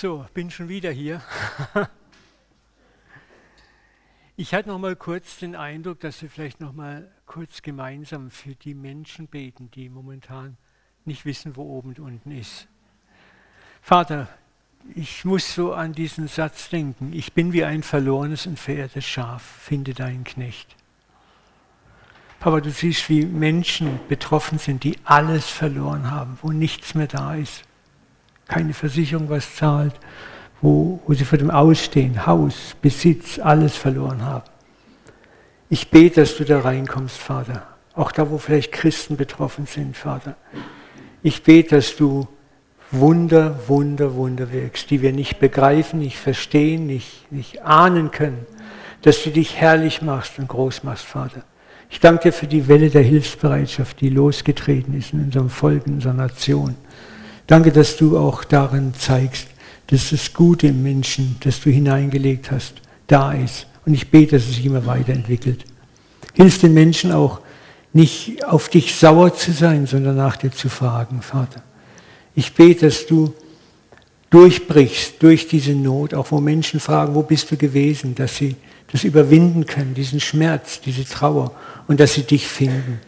So, bin schon wieder hier. Ich hatte noch mal kurz den Eindruck, dass wir vielleicht noch mal kurz gemeinsam für die Menschen beten, die momentan nicht wissen, wo oben und unten ist. Vater, ich muss so an diesen Satz denken. Ich bin wie ein verlorenes und verehrtes Schaf, finde deinen Knecht. Papa, du siehst, wie Menschen betroffen sind, die alles verloren haben, wo nichts mehr da ist. Keine Versicherung was zahlt, wo, wo sie vor dem Ausstehen, Haus, Besitz, alles verloren haben. Ich bete, dass du da reinkommst, Vater. Auch da, wo vielleicht Christen betroffen sind, Vater. Ich bete, dass du Wunder, Wunder, Wunder wirkst, die wir nicht begreifen, nicht verstehen, nicht, nicht ahnen können. Dass du dich herrlich machst und groß machst, Vater. Ich danke dir für die Welle der Hilfsbereitschaft, die losgetreten ist in unserem Volk, in unserer Nation. Danke, dass du auch darin zeigst, dass das Gute im Menschen, das du hineingelegt hast, da ist. Und ich bete, dass es sich immer weiterentwickelt. Hilf den Menschen auch, nicht auf dich sauer zu sein, sondern nach dir zu fragen, Vater. Ich bete, dass du durchbrichst durch diese Not, auch wo Menschen fragen, wo bist du gewesen, dass sie das überwinden können, diesen Schmerz, diese Trauer und dass sie dich finden.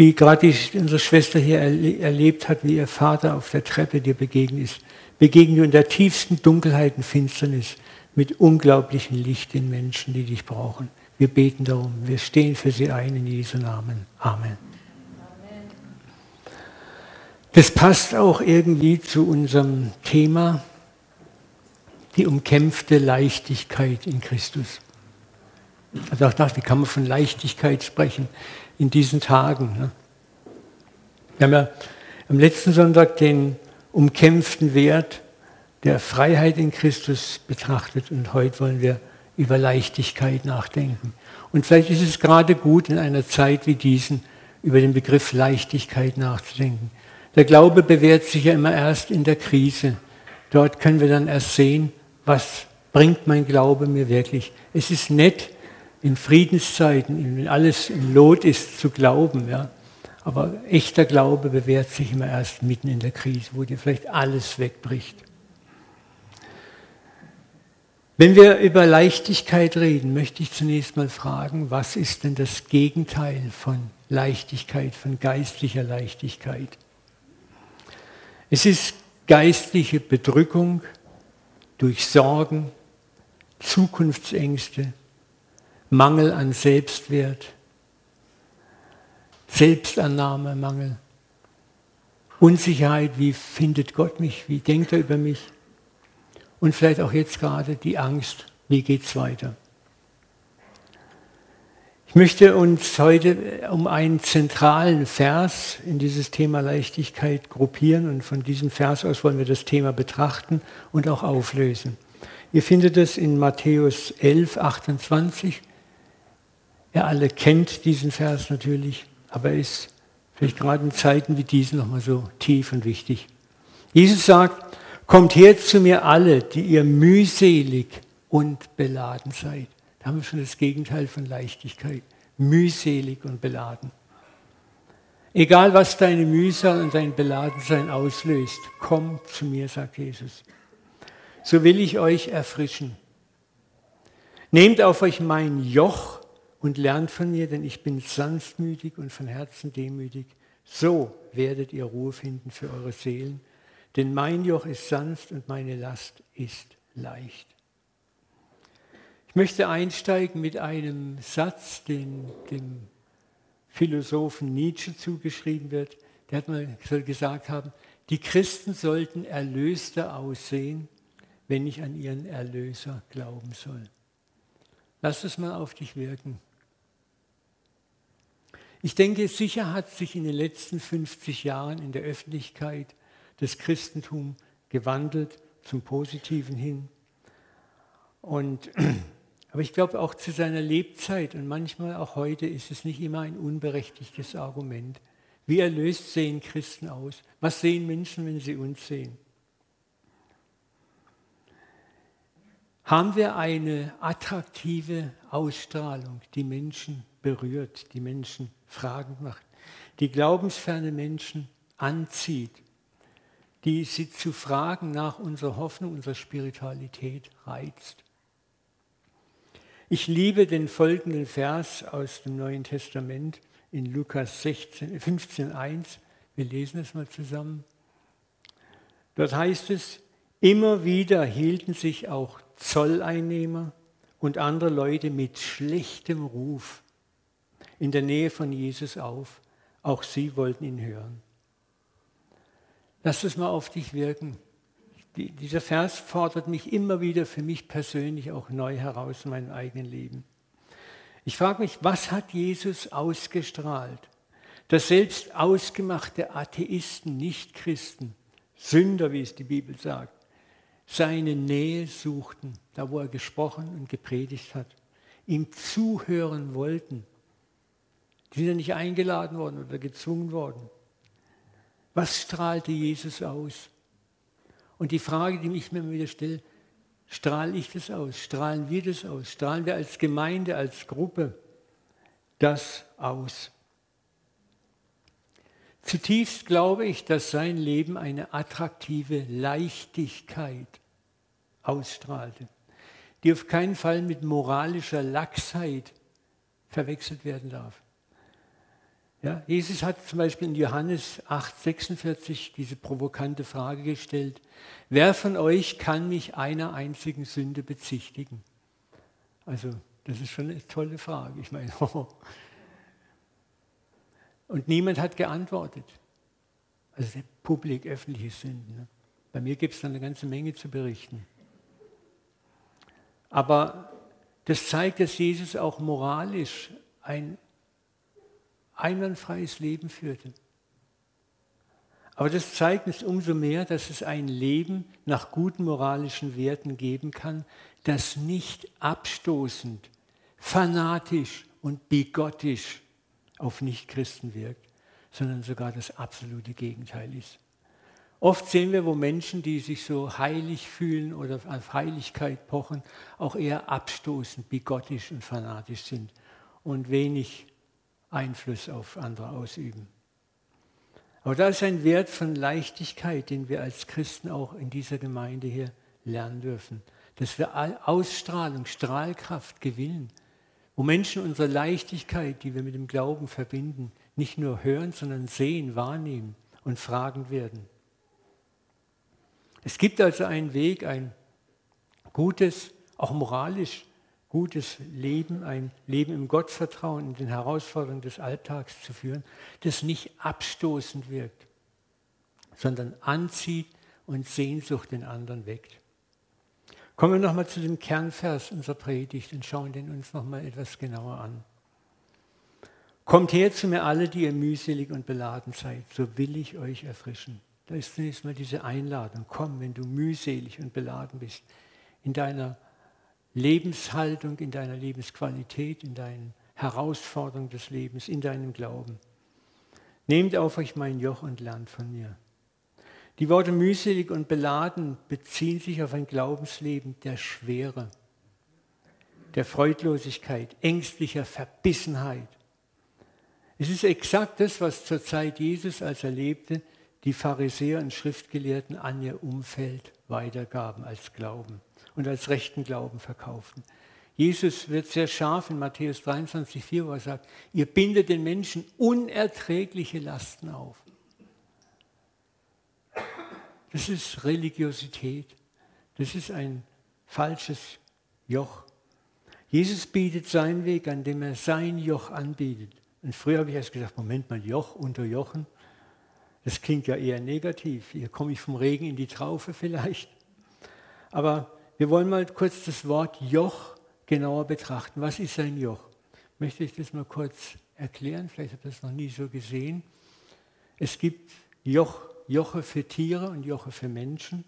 Wie gerade unsere Schwester hier erlebt hat, wie ihr Vater auf der Treppe dir begegnet ist begegnen du in der tiefsten Dunkelheit und Finsternis mit unglaublichem Licht den Menschen, die dich brauchen. Wir beten darum. Wir stehen für sie ein in Jesu Namen. Amen. Das passt auch irgendwie zu unserem Thema, die umkämpfte Leichtigkeit in Christus. Also auch das, wie kann man von Leichtigkeit sprechen in diesen Tagen? Ne? Wir haben ja am letzten Sonntag den umkämpften Wert der Freiheit in Christus betrachtet und heute wollen wir über Leichtigkeit nachdenken. Und vielleicht ist es gerade gut in einer Zeit wie diesen über den Begriff Leichtigkeit nachzudenken. Der Glaube bewährt sich ja immer erst in der Krise. Dort können wir dann erst sehen, was bringt mein Glaube mir wirklich. Es ist nett, in Friedenszeiten, wenn alles in Lot ist, zu glauben. Ja. Aber echter Glaube bewährt sich immer erst mitten in der Krise, wo dir vielleicht alles wegbricht. Wenn wir über Leichtigkeit reden, möchte ich zunächst mal fragen, was ist denn das Gegenteil von Leichtigkeit, von geistlicher Leichtigkeit? Es ist geistliche Bedrückung durch Sorgen, Zukunftsängste, Mangel an Selbstwert, Selbstannahmemangel, Unsicherheit, wie findet Gott mich, wie denkt er über mich und vielleicht auch jetzt gerade die Angst, wie geht es weiter. Ich möchte uns heute um einen zentralen Vers in dieses Thema Leichtigkeit gruppieren und von diesem Vers aus wollen wir das Thema betrachten und auch auflösen. Ihr findet es in Matthäus 11, 28. Ihr alle kennt diesen Vers natürlich aber ist vielleicht gerade in Zeiten wie diesen nochmal so tief und wichtig. Jesus sagt, kommt her zu mir alle, die ihr mühselig und beladen seid. Da haben wir schon das Gegenteil von Leichtigkeit. Mühselig und beladen. Egal was deine Mühsal und dein Beladensein auslöst, komm zu mir, sagt Jesus. So will ich euch erfrischen. Nehmt auf euch mein Joch und lernt von mir, denn ich bin sanftmütig und von Herzen demütig. So werdet ihr Ruhe finden für eure Seelen, denn mein Joch ist sanft und meine Last ist leicht. Ich möchte einsteigen mit einem Satz, den dem Philosophen Nietzsche zugeschrieben wird. Der hat mal gesagt haben, die Christen sollten erlöster aussehen, wenn ich an ihren Erlöser glauben soll. Lass es mal auf dich wirken. Ich denke, sicher hat sich in den letzten 50 Jahren in der Öffentlichkeit das Christentum gewandelt zum Positiven hin. Und, aber ich glaube auch zu seiner Lebzeit und manchmal auch heute ist es nicht immer ein unberechtigtes Argument. Wie erlöst sehen Christen aus? Was sehen Menschen, wenn sie uns sehen? Haben wir eine attraktive Ausstrahlung, die Menschen berührt, die Menschen fragend macht, die glaubensferne Menschen anzieht, die sie zu fragen nach unserer Hoffnung, unserer Spiritualität reizt. Ich liebe den folgenden Vers aus dem Neuen Testament in Lukas 16, 15, 1. Wir lesen es mal zusammen. Dort heißt es, immer wieder hielten sich auch Zolleinnehmer und andere Leute mit schlechtem Ruf in der Nähe von Jesus auf. Auch sie wollten ihn hören. Lass es mal auf dich wirken. Die, dieser Vers fordert mich immer wieder für mich persönlich auch neu heraus in meinem eigenen Leben. Ich frage mich, was hat Jesus ausgestrahlt, dass selbst ausgemachte Atheisten, Nichtchristen, Sünder, wie es die Bibel sagt, seine Nähe suchten, da wo er gesprochen und gepredigt hat, ihm zuhören wollten. Die sind ja nicht eingeladen worden oder gezwungen worden. Was strahlte Jesus aus? Und die Frage, die ich mir wieder stelle, strahle ich das aus? Strahlen wir das aus? Strahlen wir als Gemeinde, als Gruppe das aus? Zutiefst glaube ich, dass sein Leben eine attraktive Leichtigkeit ausstrahlte, die auf keinen Fall mit moralischer Lachsheit verwechselt werden darf. Ja, Jesus hat zum Beispiel in Johannes 8,46 diese provokante Frage gestellt, wer von euch kann mich einer einzigen Sünde bezichtigen? Also das ist schon eine tolle Frage. Ich meine, und niemand hat geantwortet. Also publik, öffentliche Sünden. Ne? Bei mir gibt es da eine ganze Menge zu berichten. Aber das zeigt, dass Jesus auch moralisch ein einwandfreies Leben führte. Aber das zeigt uns umso mehr, dass es ein Leben nach guten moralischen Werten geben kann, das nicht abstoßend, fanatisch und bigottisch auf Nichtchristen wirkt, sondern sogar das absolute Gegenteil ist. Oft sehen wir, wo Menschen, die sich so heilig fühlen oder auf Heiligkeit pochen, auch eher abstoßend, bigottisch und fanatisch sind und wenig Einfluss auf andere ausüben. Aber da ist ein Wert von Leichtigkeit, den wir als Christen auch in dieser Gemeinde hier lernen dürfen. Dass wir Ausstrahlung, Strahlkraft gewinnen, wo Menschen unsere Leichtigkeit, die wir mit dem Glauben verbinden, nicht nur hören, sondern sehen, wahrnehmen und fragen werden. Es gibt also einen Weg, ein gutes, auch moralisch gutes Leben, ein Leben im Gottvertrauen, in den Herausforderungen des Alltags zu führen, das nicht abstoßend wirkt, sondern anzieht und Sehnsucht den anderen weckt. Kommen wir nochmal zu dem Kernvers unserer Predigt und schauen den uns nochmal etwas genauer an. Kommt her zu mir alle, die ihr mühselig und beladen seid, so will ich euch erfrischen. Da ist zunächst mal diese Einladung. Komm, wenn du mühselig und beladen bist, in deiner Lebenshaltung, in deiner Lebensqualität, in deinen Herausforderungen des Lebens, in deinem Glauben. Nehmt auf euch mein Joch und lernt von mir. Die Worte mühselig und beladen beziehen sich auf ein Glaubensleben der Schwere, der Freudlosigkeit, ängstlicher Verbissenheit. Es ist exakt das, was zur Zeit Jesus, als er lebte, die Pharisäer und Schriftgelehrten an ihr Umfeld weitergaben als Glauben und als rechten Glauben verkauften. Jesus wird sehr scharf in Matthäus 23, 4, wo er sagt, ihr bindet den Menschen unerträgliche Lasten auf. Das ist Religiosität. Das ist ein falsches Joch. Jesus bietet seinen Weg, an dem er sein Joch anbietet. Und früher habe ich erst gesagt, Moment mal, Joch unter Jochen. Das klingt ja eher negativ. Hier komme ich vom Regen in die Traufe vielleicht. Aber wir wollen mal kurz das Wort Joch genauer betrachten. Was ist ein Joch? Möchte ich das mal kurz erklären? Vielleicht habt ihr das noch nie so gesehen. Es gibt Joch, Joche für Tiere und Joche für Menschen.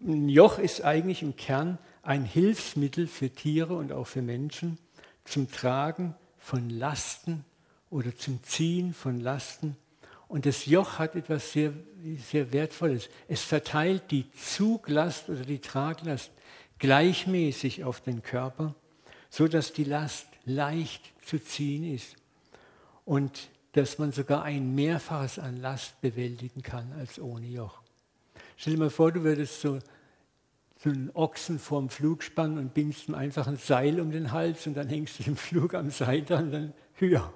Ein Joch ist eigentlich im Kern ein Hilfsmittel für Tiere und auch für Menschen zum Tragen von Lasten oder zum Ziehen von Lasten und das Joch hat etwas sehr, sehr Wertvolles. Es verteilt die Zuglast oder die Traglast gleichmäßig auf den Körper, so dass die Last leicht zu ziehen ist und dass man sogar ein Mehrfaches an Last bewältigen kann als ohne Joch. Stell dir mal vor, du würdest so, so einen Ochsen vorm Flug spannen und bindest ihm einfach ein Seil um den Hals und dann hängst du den Flug am Seil dran dann, ja,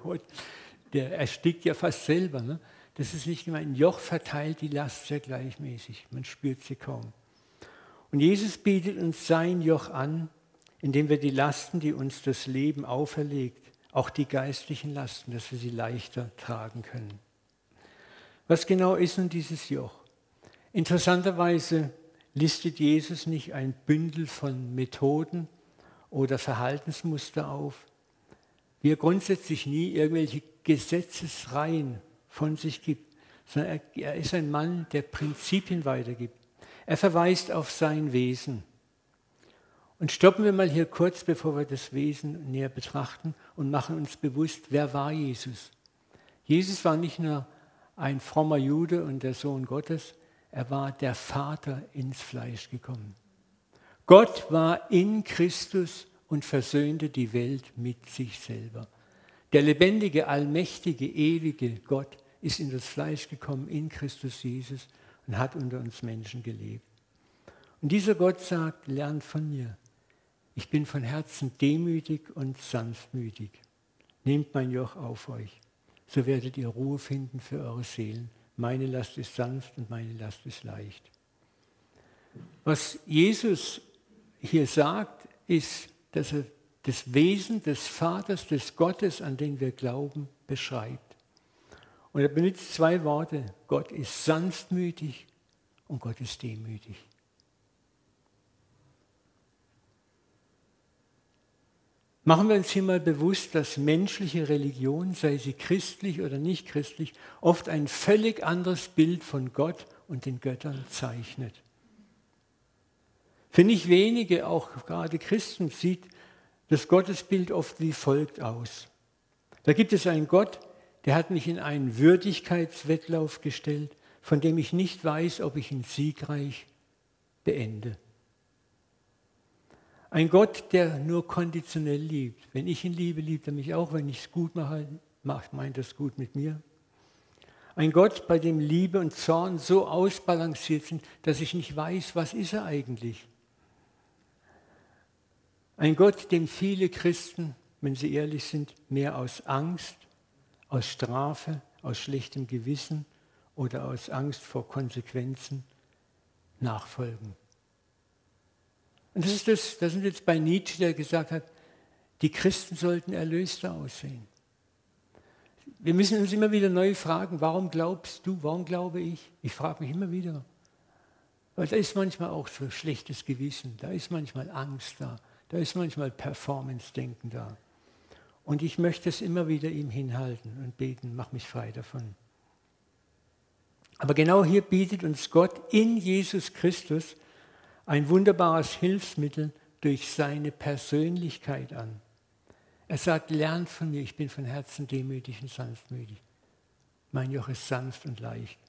der erstickt ja fast selber. Ne? Das ist nicht gemeint. Ein Joch verteilt die Last sehr gleichmäßig. Man spürt sie kaum. Und Jesus bietet uns sein Joch an, indem wir die Lasten, die uns das Leben auferlegt, auch die geistlichen Lasten, dass wir sie leichter tragen können. Was genau ist nun dieses Joch? Interessanterweise listet Jesus nicht ein Bündel von Methoden oder Verhaltensmuster auf, wie er grundsätzlich nie irgendwelche Gesetzesreihen von sich gibt, sondern er, er ist ein Mann, der Prinzipien weitergibt. Er verweist auf sein Wesen. Und stoppen wir mal hier kurz, bevor wir das Wesen näher betrachten und machen uns bewusst, wer war Jesus? Jesus war nicht nur ein frommer Jude und der Sohn Gottes, er war der Vater ins Fleisch gekommen. Gott war in Christus und versöhnte die Welt mit sich selber. Der lebendige, allmächtige, ewige Gott ist in das Fleisch gekommen, in Christus Jesus und hat unter uns Menschen gelebt. Und dieser Gott sagt, lernt von mir. Ich bin von Herzen demütig und sanftmütig. Nehmt mein Joch auf euch, so werdet ihr Ruhe finden für eure Seelen. Meine Last ist sanft und meine Last ist leicht. Was Jesus hier sagt, ist, dass er das Wesen des Vaters, des Gottes, an den wir glauben, beschreibt. Und er benutzt zwei Worte. Gott ist sanftmütig und Gott ist demütig. Machen wir uns hier mal bewusst, dass menschliche Religion, sei sie christlich oder nicht christlich, oft ein völlig anderes Bild von Gott und den Göttern zeichnet. Für nicht wenige, auch gerade Christen, sieht das Gottesbild oft wie folgt aus. Da gibt es einen Gott, der hat mich in einen Würdigkeitswettlauf gestellt, von dem ich nicht weiß, ob ich ihn siegreich beende. Ein Gott, der nur konditionell liebt. Wenn ich ihn liebe, liebt er mich auch. Wenn ich es gut mache, meint er es gut mit mir. Ein Gott, bei dem Liebe und Zorn so ausbalanciert sind, dass ich nicht weiß, was ist er eigentlich. Ein Gott, dem viele Christen, wenn sie ehrlich sind, mehr aus Angst, aus Strafe, aus schlechtem Gewissen oder aus Angst vor Konsequenzen nachfolgen. Und das ist das, das sind jetzt bei Nietzsche, der gesagt hat, die Christen sollten erlöster aussehen. Wir müssen uns immer wieder neu fragen, warum glaubst du, warum glaube ich? Ich frage mich immer wieder. Weil da ist manchmal auch so schlechtes Gewissen, da ist manchmal Angst da, da ist manchmal Performance-Denken da. Und ich möchte es immer wieder ihm hinhalten und beten, mach mich frei davon. Aber genau hier bietet uns Gott in Jesus Christus ein wunderbares Hilfsmittel durch seine Persönlichkeit an. Er sagt, lernt von mir, ich bin von Herzen demütig und sanftmütig. Mein Joch ist sanft und leicht.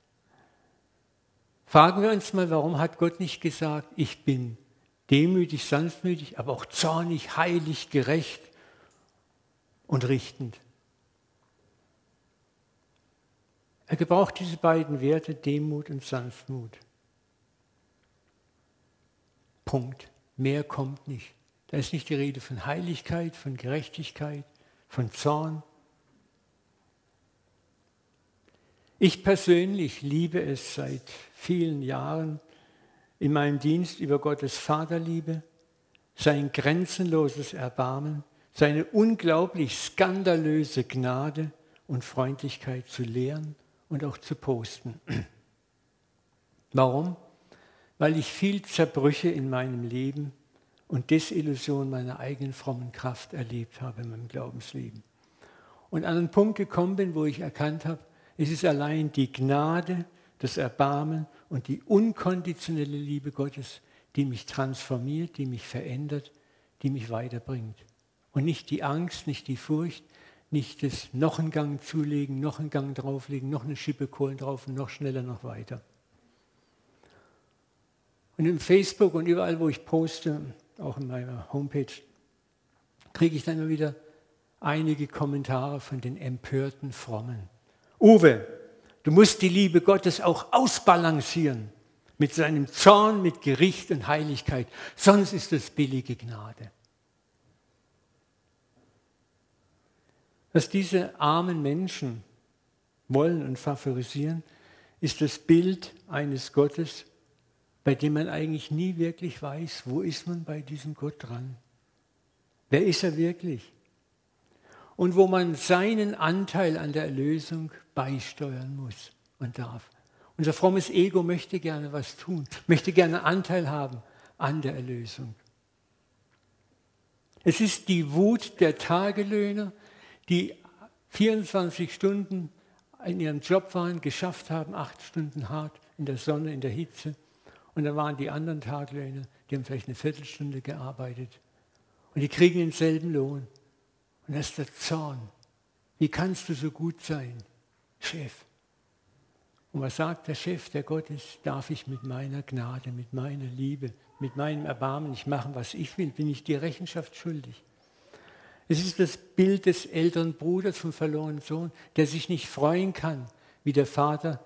Fragen wir uns mal, warum hat Gott nicht gesagt, ich bin demütig, sanftmütig, aber auch zornig, heilig, gerecht und richtend. Er gebraucht diese beiden Werte, Demut und Sanftmut. Punkt. Mehr kommt nicht. Da ist nicht die Rede von Heiligkeit, von Gerechtigkeit, von Zorn. Ich persönlich liebe es seit vielen Jahren, in meinem Dienst über Gottes Vaterliebe, sein grenzenloses Erbarmen, seine unglaublich skandalöse Gnade und Freundlichkeit zu lehren und auch zu posten. Warum? Weil ich viel Zerbrüche in meinem Leben und Desillusion meiner eigenen frommen Kraft erlebt habe in meinem Glaubensleben. Und an einen Punkt gekommen bin, wo ich erkannt habe, es ist allein die Gnade, das Erbarmen und die unkonditionelle Liebe Gottes, die mich transformiert, die mich verändert, die mich weiterbringt. Und nicht die Angst, nicht die Furcht, nicht das noch einen Gang zulegen, noch einen Gang drauflegen, noch eine Schippe Kohlen drauf und noch schneller, noch weiter. Und im Facebook und überall, wo ich poste, auch in meiner Homepage, kriege ich dann immer wieder einige Kommentare von den empörten Frommen. Uwe, Du musst die Liebe Gottes auch ausbalancieren. mit seinem Zorn, mit Gericht und Heiligkeit. Sonst ist es billige Gnade. Was diese armen Menschen wollen und favorisieren, ist das Bild eines Gottes, bei dem man eigentlich nie wirklich weiß, wo ist man bei diesem Gott dran? Wer ist er wirklich? Und wo man seinen Anteil an der Erlösung beisteuern muss und darf. Unser frommes Ego möchte gerne was tun, möchte gerne Anteil haben an der Erlösung. Es ist die Wut der Tagelöhner, die 24 Stunden in ihrem Job waren, geschafft haben, acht Stunden hart in der Sonne, in der Hitze. Und dann waren die anderen Taglöhner, die haben vielleicht eine Viertelstunde gearbeitet. Und die kriegen denselben Lohn. Und das ist der Zorn. Wie kannst du so gut sein, Chef? Und was sagt der Chef, der Gott ist, darf ich mit meiner Gnade, mit meiner Liebe, mit meinem Erbarmen nicht machen, was ich will, bin ich dir Rechenschaft schuldig. Es ist das Bild des älteren Bruders vom verlorenen Sohn, der sich nicht freuen kann, wie der Vater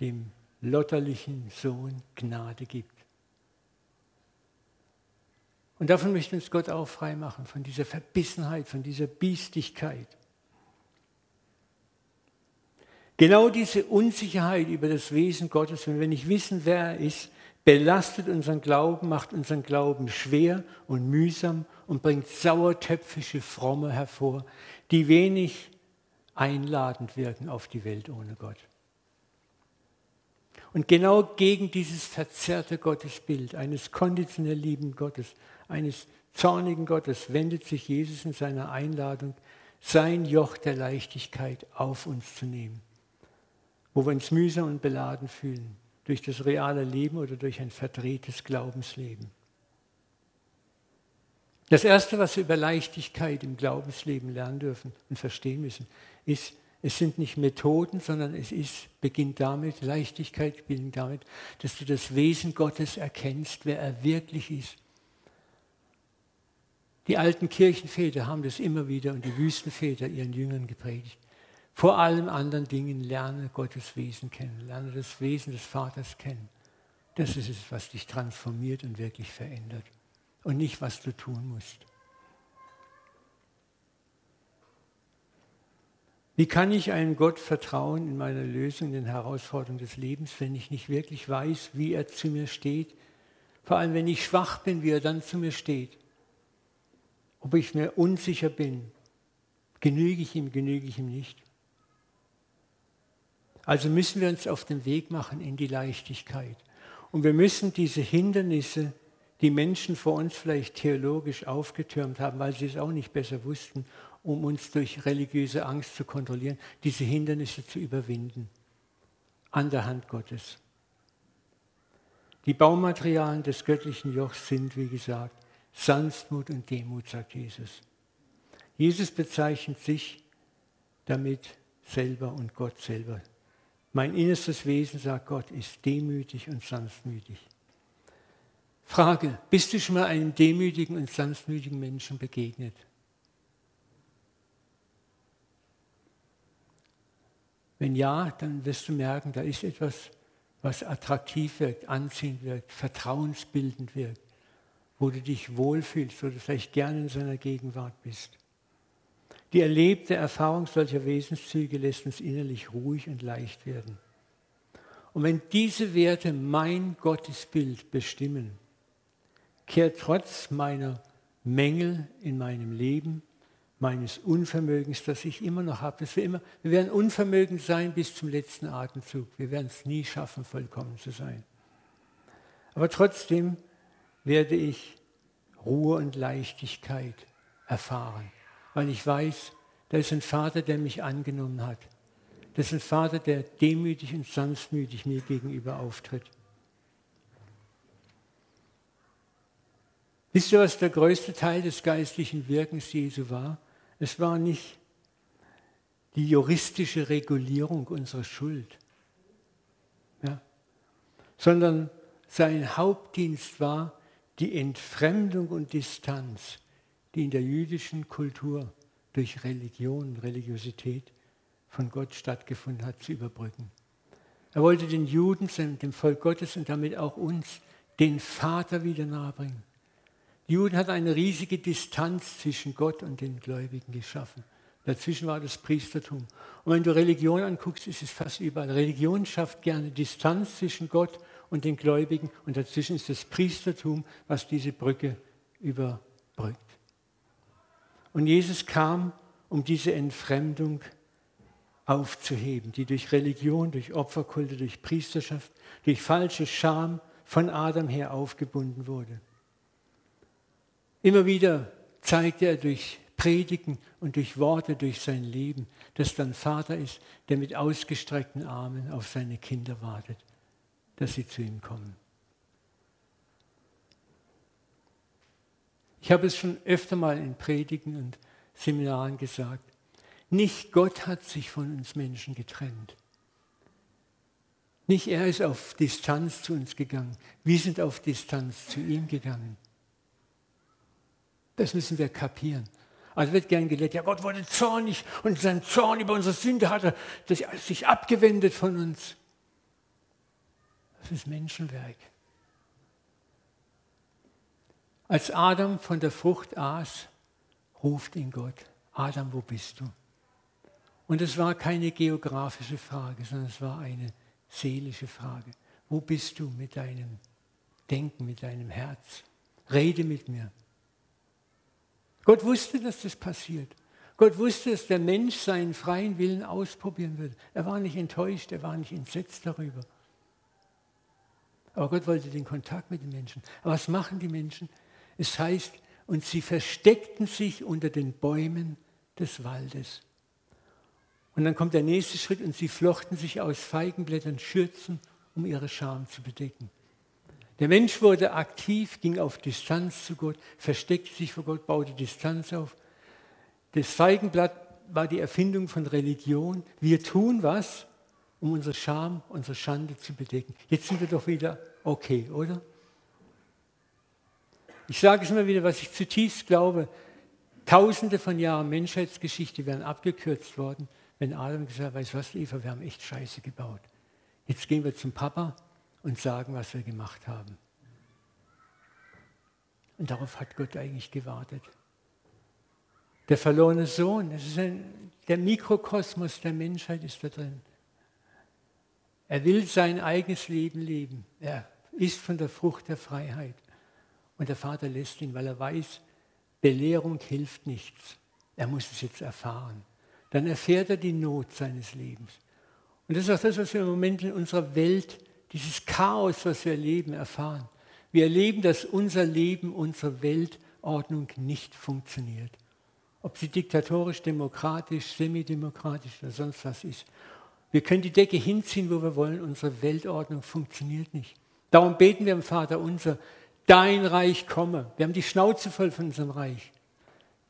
dem lotterlichen Sohn Gnade gibt. Und davon möchte uns Gott auch frei machen, von dieser Verbissenheit, von dieser Biestigkeit. Genau diese Unsicherheit über das Wesen Gottes, wenn wir nicht wissen, wer er ist, belastet unseren Glauben, macht unseren Glauben schwer und mühsam und bringt sauertöpfische Fromme hervor, die wenig einladend wirken auf die Welt ohne Gott. Und genau gegen dieses verzerrte Gottesbild eines konditionell lieben Gottes, eines zornigen Gottes wendet sich Jesus in seiner Einladung, sein Joch der Leichtigkeit auf uns zu nehmen, wo wir uns mühsam und beladen fühlen, durch das reale Leben oder durch ein verdrehtes Glaubensleben. Das Erste, was wir über Leichtigkeit im Glaubensleben lernen dürfen und verstehen müssen, ist, es sind nicht Methoden, sondern es ist, beginnt damit, Leichtigkeit beginnt damit, dass du das Wesen Gottes erkennst, wer er wirklich ist die alten Kirchenväter haben das immer wieder und die Wüstenväter ihren Jüngern gepredigt. Vor allem anderen Dingen lerne Gottes Wesen kennen, lerne das Wesen des Vaters kennen. Das ist es, was dich transformiert und wirklich verändert und nicht, was du tun musst. Wie kann ich einem Gott vertrauen in meiner Lösung, in den Herausforderungen des Lebens, wenn ich nicht wirklich weiß, wie er zu mir steht? Vor allem, wenn ich schwach bin, wie er dann zu mir steht ob ich mir unsicher bin, genüge ich ihm, genüge ich ihm nicht. Also müssen wir uns auf den Weg machen in die Leichtigkeit. Und wir müssen diese Hindernisse, die Menschen vor uns vielleicht theologisch aufgetürmt haben, weil sie es auch nicht besser wussten, um uns durch religiöse Angst zu kontrollieren, diese Hindernisse zu überwinden. An der Hand Gottes. Die Baumaterialien des göttlichen Jochs sind, wie gesagt, Sanftmut und Demut, sagt Jesus. Jesus bezeichnet sich damit selber und Gott selber. Mein innerstes Wesen, sagt Gott, ist demütig und sanftmütig. Frage, bist du schon mal einem demütigen und sanftmütigen Menschen begegnet? Wenn ja, dann wirst du merken, da ist etwas, was attraktiv wirkt, anziehend wirkt, vertrauensbildend wirkt wo du dich wohlfühlst, wo du vielleicht gerne in seiner Gegenwart bist. Die erlebte Erfahrung solcher Wesenszüge lässt uns innerlich ruhig und leicht werden. Und wenn diese Werte mein Gottesbild bestimmen, kehrt trotz meiner Mängel in meinem Leben, meines Unvermögens, das ich immer noch habe, dass wir immer, wir werden unvermögend sein bis zum letzten Atemzug. Wir werden es nie schaffen, vollkommen zu sein. Aber trotzdem werde ich Ruhe und Leichtigkeit erfahren, weil ich weiß, da ist ein Vater, der mich angenommen hat. Das ist ein Vater, der demütig und sanftmütig mir gegenüber auftritt. Wisst ihr, was der größte Teil des geistlichen Wirkens Jesu war? Es war nicht die juristische Regulierung unserer Schuld, ja, sondern sein Hauptdienst war, die Entfremdung und Distanz, die in der jüdischen Kultur durch Religion, Religiosität von Gott stattgefunden hat, zu überbrücken. Er wollte den Juden, dem Volk Gottes und damit auch uns, den Vater wieder nahebringen. Die Juden hatten eine riesige Distanz zwischen Gott und den Gläubigen geschaffen. Dazwischen war das Priestertum. Und wenn du Religion anguckst, ist es fast überall. Religion schafft gerne Distanz zwischen Gott und den Gläubigen und dazwischen ist das Priestertum, was diese Brücke überbrückt. Und Jesus kam, um diese Entfremdung aufzuheben, die durch Religion, durch Opferkulte, durch Priesterschaft, durch falsche Scham von Adam her aufgebunden wurde. Immer wieder zeigte er durch Predigen und durch Worte, durch sein Leben, dass dann Vater ist, der mit ausgestreckten Armen auf seine Kinder wartet, dass sie zu ihm kommen. Ich habe es schon öfter mal in Predigen und Seminaren gesagt. Nicht Gott hat sich von uns Menschen getrennt. Nicht er ist auf Distanz zu uns gegangen. Wir sind auf Distanz zu ihm gegangen. Das müssen wir kapieren. Also wird gern gelehrt, ja, Gott wurde zornig und sein Zorn über unsere Sünde hat er sich abgewendet von uns. Das ist Menschenwerk. Als Adam von der Frucht aß, ruft ihn Gott, Adam, wo bist du? Und es war keine geografische Frage, sondern es war eine seelische Frage. Wo bist du mit deinem Denken, mit deinem Herz? Rede mit mir. Gott wusste, dass das passiert. Gott wusste, dass der Mensch seinen freien Willen ausprobieren würde. Er war nicht enttäuscht, er war nicht entsetzt darüber. Aber Gott wollte den Kontakt mit den Menschen. Aber was machen die Menschen? Es heißt, und sie versteckten sich unter den Bäumen des Waldes. Und dann kommt der nächste Schritt und sie flochten sich aus Feigenblättern Schürzen, um ihre Scham zu bedecken. Der Mensch wurde aktiv, ging auf Distanz zu Gott, versteckte sich vor Gott, baute Distanz auf. Das Feigenblatt war die Erfindung von Religion. Wir tun was, um unsere Scham, unsere Schande zu bedecken. Jetzt sind wir doch wieder okay, oder? Ich sage es immer wieder, was ich zutiefst glaube. Tausende von Jahren Menschheitsgeschichte wären abgekürzt worden, wenn Adam gesagt hat, weißt du was, Eva, wir haben echt Scheiße gebaut. Jetzt gehen wir zum Papa und sagen, was wir gemacht haben. Und darauf hat Gott eigentlich gewartet. Der verlorene Sohn, das ist ein, der Mikrokosmos der Menschheit ist da drin. Er will sein eigenes Leben leben. Er ist von der Frucht der Freiheit. Und der Vater lässt ihn, weil er weiß, Belehrung hilft nichts. Er muss es jetzt erfahren. Dann erfährt er die Not seines Lebens. Und das ist auch das, was wir im Moment in unserer Welt dieses Chaos, was wir erleben, erfahren. Wir erleben, dass unser Leben, unsere Weltordnung nicht funktioniert. Ob sie diktatorisch, demokratisch, semidemokratisch oder sonst was ist. Wir können die Decke hinziehen, wo wir wollen, unsere Weltordnung funktioniert nicht. Darum beten wir im Vater unser, dein Reich komme. Wir haben die Schnauze voll von unserem Reich.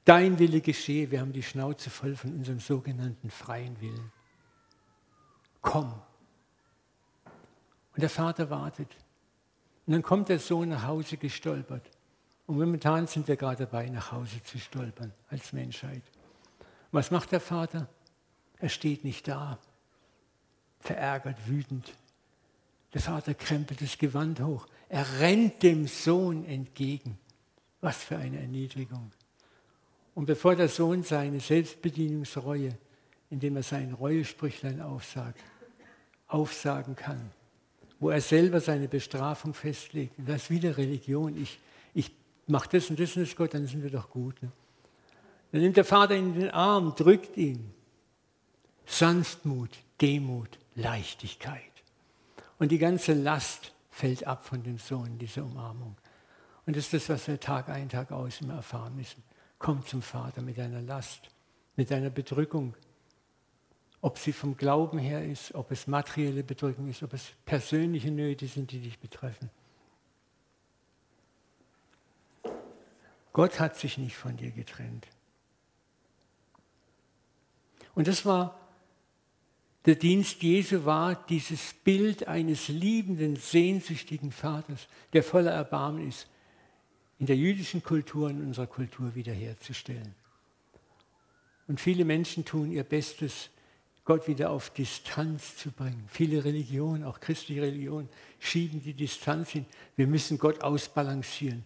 Dein Wille geschehe. Wir haben die Schnauze voll von unserem sogenannten freien Willen. Komm. Und der Vater wartet. Und dann kommt der Sohn nach Hause gestolpert. Und momentan sind wir gerade dabei, nach Hause zu stolpern als Menschheit. Und was macht der Vater? Er steht nicht da, verärgert, wütend. Der Vater krempelt das Gewand hoch. Er rennt dem Sohn entgegen. Was für eine Erniedrigung. Und bevor der Sohn seine Selbstbedienungsreue, indem er sein Reuesprüchlein aufsagt, aufsagen kann, wo er selber seine Bestrafung festlegt. Und das ist wieder Religion. Ich, ich mache das und das und das Gott, dann sind wir doch gut. Ne? Dann nimmt der Vater ihn in den Arm, drückt ihn. Sanftmut, Demut, Leichtigkeit. Und die ganze Last fällt ab von dem Sohn in dieser Umarmung. Und das ist das, was wir Tag ein, Tag aus immer erfahren müssen. Komm zum Vater mit deiner Last, mit deiner Bedrückung, ob sie vom Glauben her ist, ob es materielle Bedrückung ist, ob es persönliche Nöte sind, die dich betreffen. Gott hat sich nicht von dir getrennt. Und das war, der Dienst Jesu war dieses Bild eines liebenden, sehnsüchtigen Vaters, der voller Erbarmen ist, in der jüdischen Kultur und in unserer Kultur wiederherzustellen. Und viele Menschen tun ihr Bestes, Gott wieder auf Distanz zu bringen. Viele Religionen, auch christliche Religionen, schieben die Distanz hin. Wir müssen Gott ausbalancieren.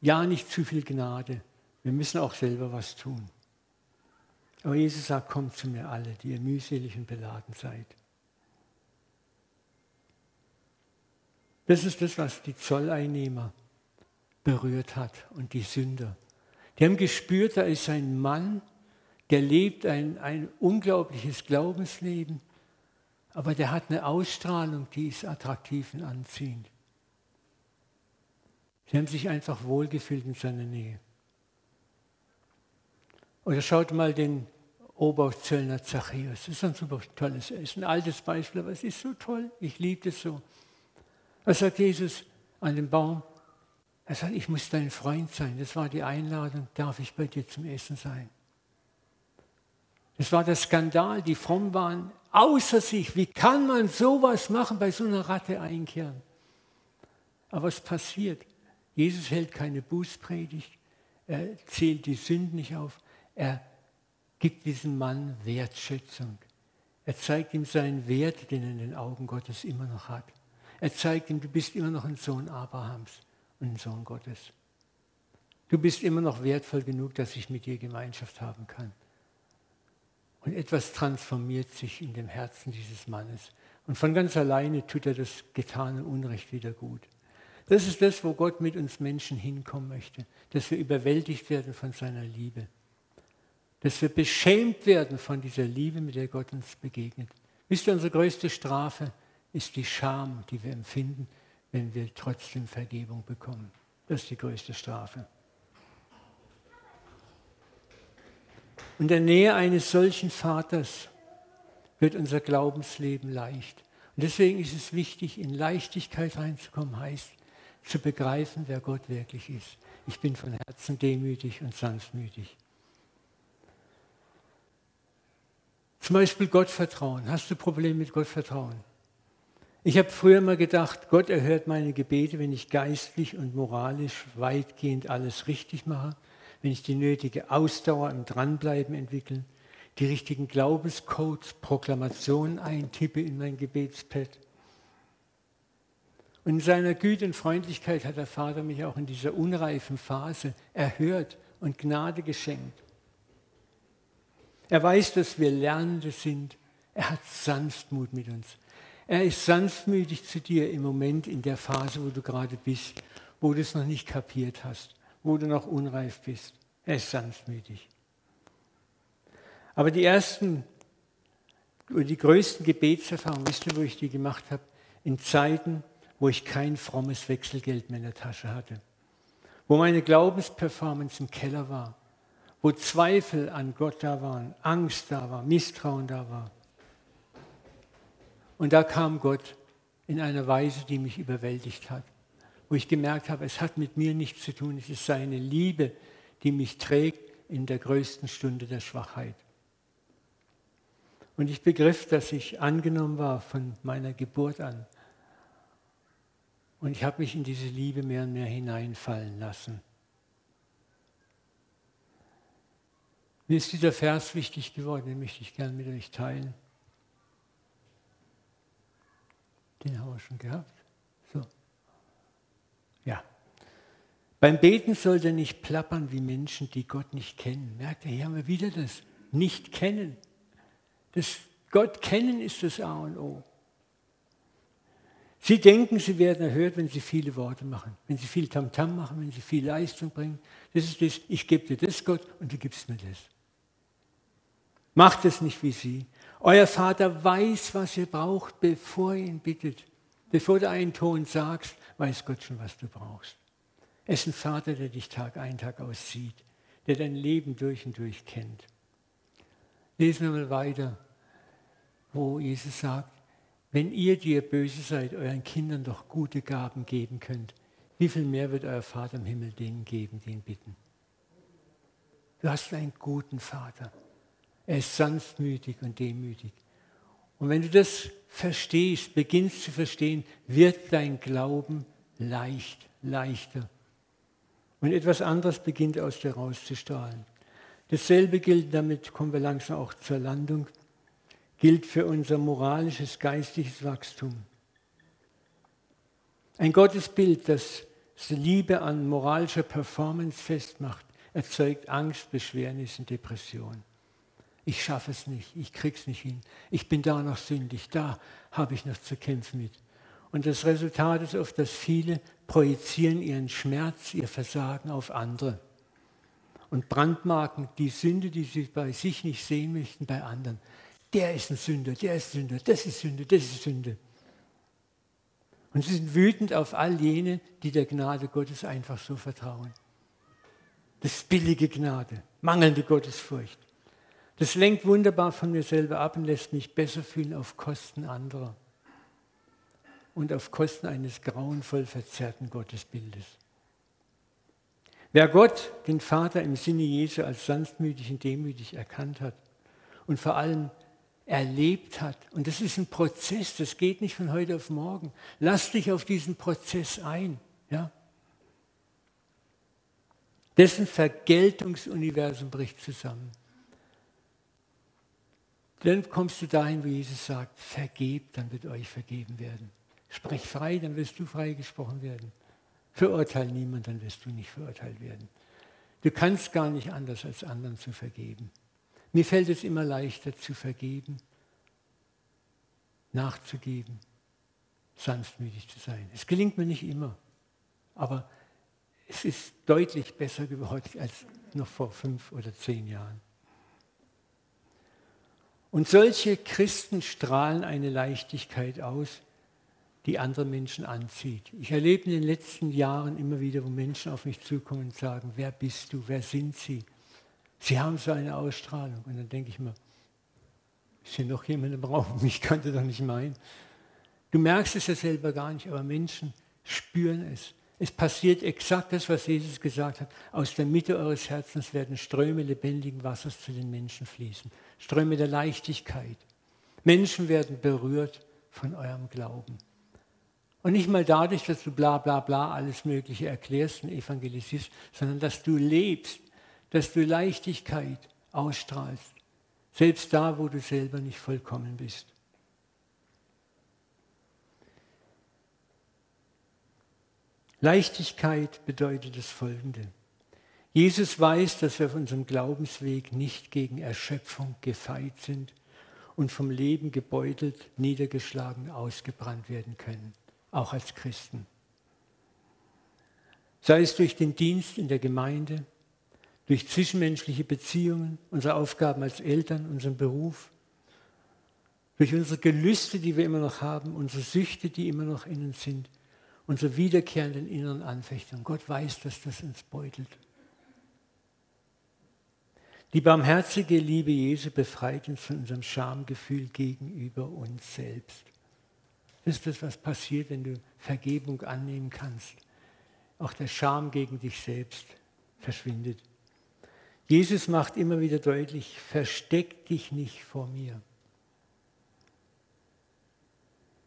Ja, nicht zu viel Gnade. Wir müssen auch selber was tun. Aber Jesus sagt, kommt zu mir alle, die ihr mühselig und beladen seid. Das ist das, was die Zolleinnehmer berührt hat und die Sünder. Die haben gespürt, da ist ein Mann, der lebt ein, ein unglaubliches Glaubensleben, aber der hat eine Ausstrahlung, die ist attraktiv und anziehend. Sie haben sich einfach wohlgefühlt in seiner Nähe. Oder schaut mal den Oberzöllner Zachäus. Das ist ein super tolles, ist ein altes Beispiel, aber es ist so toll. Ich liebe es so. Was sagt Jesus an dem Baum? Er sagt, ich muss dein Freund sein. Das war die Einladung, darf ich bei dir zum Essen sein. Das war der Skandal, die fromm waren, außer sich. Wie kann man sowas machen, bei so einer Ratte einkehren? Aber was passiert? Jesus hält keine Bußpredigt, er zählt die Sünden nicht auf, er gibt diesem Mann Wertschätzung. Er zeigt ihm seinen Wert, den er in den Augen Gottes immer noch hat. Er zeigt ihm, du bist immer noch ein Sohn Abrahams und ein Sohn Gottes. Du bist immer noch wertvoll genug, dass ich mit dir Gemeinschaft haben kann. Und etwas transformiert sich in dem Herzen dieses Mannes. Und von ganz alleine tut er das getane Unrecht wieder gut. Das ist das, wo Gott mit uns Menschen hinkommen möchte, dass wir überwältigt werden von seiner Liebe, dass wir beschämt werden von dieser Liebe, mit der Gott uns begegnet. Wisst ihr, unsere größte Strafe ist die Scham, die wir empfinden, wenn wir trotzdem Vergebung bekommen. Das ist die größte Strafe. In der Nähe eines solchen Vaters wird unser Glaubensleben leicht. Und deswegen ist es wichtig, in Leichtigkeit reinzukommen, heißt zu begreifen, wer Gott wirklich ist. Ich bin von Herzen demütig und sanftmütig. Zum Beispiel Gottvertrauen. Hast du Probleme mit Gottvertrauen? Ich habe früher mal gedacht, Gott erhört meine Gebete, wenn ich geistlich und moralisch weitgehend alles richtig mache wenn ich die nötige Ausdauer im Dranbleiben entwickle, die richtigen Glaubenscodes, Proklamationen eintippe in mein Gebetspad. Und in seiner Güte und Freundlichkeit hat der Vater mich auch in dieser unreifen Phase erhört und Gnade geschenkt. Er weiß, dass wir Lernende sind. Er hat Sanftmut mit uns. Er ist sanftmütig zu dir im Moment in der Phase, wo du gerade bist, wo du es noch nicht kapiert hast wo du noch unreif bist. Er ist sanftmütig. Aber die ersten oder die größten Gebetserfahrungen, wisst ihr, wo ich die gemacht habe? In Zeiten, wo ich kein frommes Wechselgeld mehr in der Tasche hatte. Wo meine Glaubensperformance im Keller war. Wo Zweifel an Gott da waren, Angst da war, Misstrauen da war. Und da kam Gott in einer Weise, die mich überwältigt hat wo ich gemerkt habe, es hat mit mir nichts zu tun, es ist seine Liebe, die mich trägt in der größten Stunde der Schwachheit. Und ich begriff, dass ich angenommen war von meiner Geburt an. Und ich habe mich in diese Liebe mehr und mehr hineinfallen lassen. Mir ist dieser Vers wichtig geworden, den möchte ich gerne mit euch teilen. Den haben wir schon gehabt. Ja. Beim Beten sollte nicht plappern wie Menschen, die Gott nicht kennen. Merkt ihr, hier haben wir wieder das Nicht kennen. Das Gott kennen ist das A und O. Sie denken, sie werden erhört, wenn sie viele Worte machen, wenn sie viel Tamtam -Tam machen, wenn sie viel Leistung bringen. Das ist das, ich gebe dir das, Gott, und du gibst mir das. Macht es nicht wie sie. Euer Vater weiß, was ihr braucht, bevor ihr ihn bittet. Bevor du einen Ton sagst, weiß Gott schon, was du brauchst. Er ist ein Vater, der dich Tag ein, Tag aus sieht, der dein Leben durch und durch kennt. Lesen wir mal weiter, wo Jesus sagt, wenn ihr, die ihr böse seid, euren Kindern doch gute Gaben geben könnt, wie viel mehr wird euer Vater im Himmel denen geben, die ihn bitten? Du hast einen guten Vater. Er ist sanftmütig und demütig. Und wenn du das verstehst, beginnst zu verstehen, wird dein Glauben leicht, leichter. Und etwas anderes beginnt aus dir rauszustrahlen. Dasselbe gilt, damit kommen wir langsam auch zur Landung, gilt für unser moralisches, geistiges Wachstum. Ein Gottesbild, das Liebe an moralischer Performance festmacht, erzeugt Angst, Beschwernis und Depression. Ich schaffe es nicht, ich krieg's nicht hin, ich bin da noch sündig, da habe ich noch zu kämpfen mit. Und das Resultat ist oft, dass viele projizieren ihren Schmerz, ihr Versagen auf andere und brandmarken die Sünde, die sie bei sich nicht sehen möchten, bei anderen. Der ist ein Sünder, der ist Sünder, das ist Sünde, das ist Sünde. Und sie sind wütend auf all jene, die der Gnade Gottes einfach so vertrauen. Das ist billige Gnade, mangelnde Gottesfurcht. Das lenkt wunderbar von mir selber ab und lässt mich besser fühlen auf Kosten anderer und auf Kosten eines grauenvoll verzerrten Gottesbildes. Wer Gott, den Vater im Sinne Jesu, als sanftmütig und demütig erkannt hat und vor allem erlebt hat, und das ist ein Prozess, das geht nicht von heute auf morgen, lass dich auf diesen Prozess ein. Ja? Dessen Vergeltungsuniversum bricht zusammen. Dann kommst du dahin, wo Jesus sagt, vergebt, dann wird euch vergeben werden. Sprech frei, dann wirst du freigesprochen werden. Verurteile niemand, dann wirst du nicht verurteilt werden. Du kannst gar nicht anders, als anderen zu vergeben. Mir fällt es immer leichter zu vergeben, nachzugeben, sanftmütig zu sein. Es gelingt mir nicht immer, aber es ist deutlich besser geworden als noch vor fünf oder zehn Jahren. Und solche Christen strahlen eine Leichtigkeit aus, die andere Menschen anzieht. Ich erlebe in den letzten Jahren immer wieder, wo Menschen auf mich zukommen und sagen, wer bist du, wer sind sie? Sie haben so eine Ausstrahlung. Und dann denke ich mir, ist hier noch jemand im Raum? Mich könnte doch nicht meinen. Du merkst es ja selber gar nicht, aber Menschen spüren es. Es passiert exakt das, was Jesus gesagt hat. Aus der Mitte eures Herzens werden Ströme lebendigen Wassers zu den Menschen fließen. Ströme der Leichtigkeit. Menschen werden berührt von eurem Glauben. Und nicht mal dadurch, dass du bla bla bla alles Mögliche erklärst und evangelisierst, sondern dass du lebst, dass du Leichtigkeit ausstrahlst. Selbst da, wo du selber nicht vollkommen bist. Leichtigkeit bedeutet das Folgende. Jesus weiß, dass wir auf unserem Glaubensweg nicht gegen Erschöpfung gefeit sind und vom Leben gebeutelt, niedergeschlagen, ausgebrannt werden können, auch als Christen. Sei es durch den Dienst in der Gemeinde, durch zwischenmenschliche Beziehungen, unsere Aufgaben als Eltern, unseren Beruf, durch unsere Gelüste, die wir immer noch haben, unsere Süchte, die immer noch in uns sind, unsere wiederkehrenden inneren Anfechtungen. Gott weiß, dass das uns beutelt. Die barmherzige Liebe Jesu befreit uns von unserem Schamgefühl gegenüber uns selbst. Das ist das, was passiert, wenn du Vergebung annehmen kannst. Auch der Scham gegen dich selbst verschwindet. Jesus macht immer wieder deutlich, versteck dich nicht vor mir.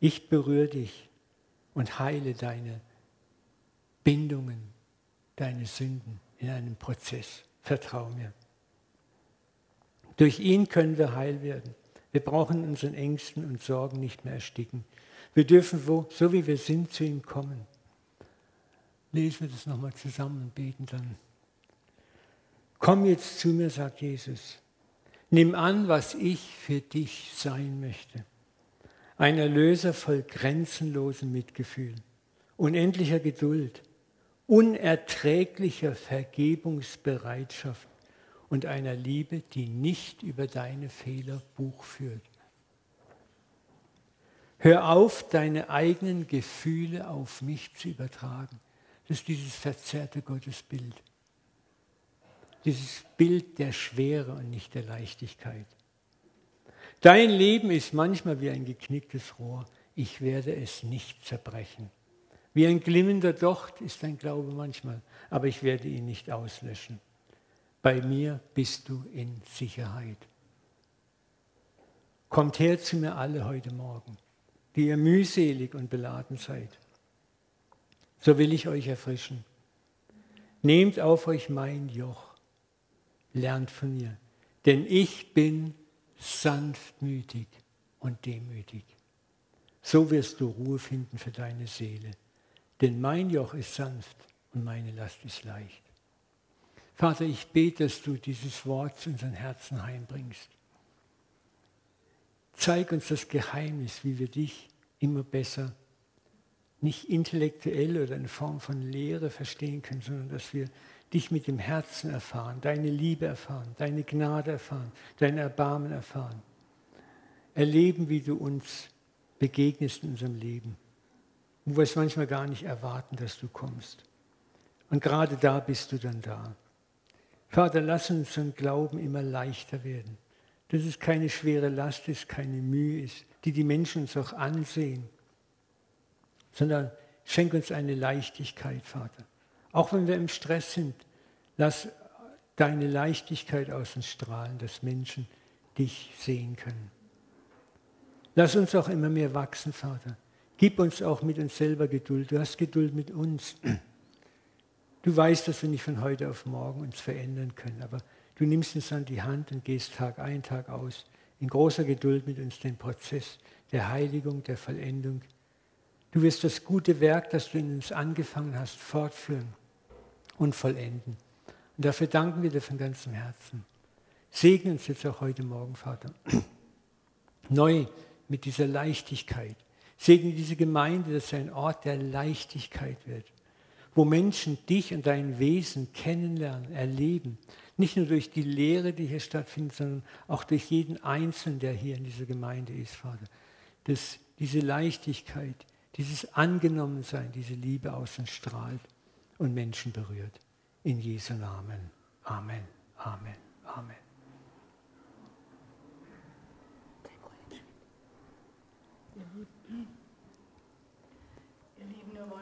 Ich berühre dich und heile deine Bindungen, deine Sünden in einem Prozess. Vertrau mir. Durch ihn können wir heil werden. Wir brauchen unseren Ängsten und Sorgen nicht mehr ersticken. Wir dürfen, wo, so wie wir sind, zu ihm kommen. Lesen wir das nochmal zusammen und beten dann. Komm jetzt zu mir, sagt Jesus. Nimm an, was ich für dich sein möchte. Ein Erlöser voll grenzenlosem Mitgefühl, unendlicher Geduld, unerträglicher Vergebungsbereitschaft und einer Liebe, die nicht über deine Fehler Buch führt. Hör auf, deine eigenen Gefühle auf mich zu übertragen. Das ist dieses verzerrte Gottesbild. Dieses Bild der Schwere und nicht der Leichtigkeit. Dein Leben ist manchmal wie ein geknicktes Rohr. Ich werde es nicht zerbrechen. Wie ein glimmender Docht ist dein Glaube manchmal, aber ich werde ihn nicht auslöschen. Bei mir bist du in Sicherheit. Kommt her zu mir alle heute Morgen, die ihr mühselig und beladen seid. So will ich euch erfrischen. Nehmt auf euch mein Joch, lernt von mir, denn ich bin sanftmütig und demütig. So wirst du Ruhe finden für deine Seele. Denn mein Joch ist sanft und meine Last ist leicht. Vater, ich bete, dass du dieses Wort zu unseren Herzen heimbringst. Zeig uns das Geheimnis, wie wir dich immer besser nicht intellektuell oder in Form von Lehre verstehen können, sondern dass wir dich mit dem Herzen erfahren, deine Liebe erfahren, deine Gnade erfahren, dein Erbarmen erfahren. Erleben, wie du uns begegnest in unserem Leben, wo wir es manchmal gar nicht erwarten, dass du kommst. Und gerade da bist du dann da. Vater, lass uns unseren Glauben immer leichter werden, dass es keine schwere Last ist, keine Mühe ist, die die Menschen uns auch ansehen, sondern schenk uns eine Leichtigkeit, Vater. Auch wenn wir im Stress sind, lass deine Leichtigkeit aus uns strahlen, dass Menschen dich sehen können. Lass uns auch immer mehr wachsen, Vater. Gib uns auch mit uns selber Geduld. Du hast Geduld mit uns. Du weißt, dass wir nicht von heute auf morgen uns verändern können, aber du nimmst uns an die Hand und gehst Tag ein, Tag aus in großer Geduld mit uns den Prozess der Heiligung, der Vollendung. Du wirst das gute Werk, das du in uns angefangen hast, fortführen und vollenden. Und dafür danken wir dir von ganzem Herzen. Segne uns jetzt auch heute Morgen, Vater. Neu mit dieser Leichtigkeit. Segne diese Gemeinde, dass sie ein Ort der Leichtigkeit wird, wo Menschen dich und dein Wesen kennenlernen, erleben. Nicht nur durch die Lehre, die hier stattfindet, sondern auch durch jeden Einzelnen, der hier in dieser Gemeinde ist, Vater. Dass diese Leichtigkeit, dieses Angenommensein, diese Liebe aus uns strahlt und Menschen berührt. In Jesu Namen. Amen. Amen. Amen.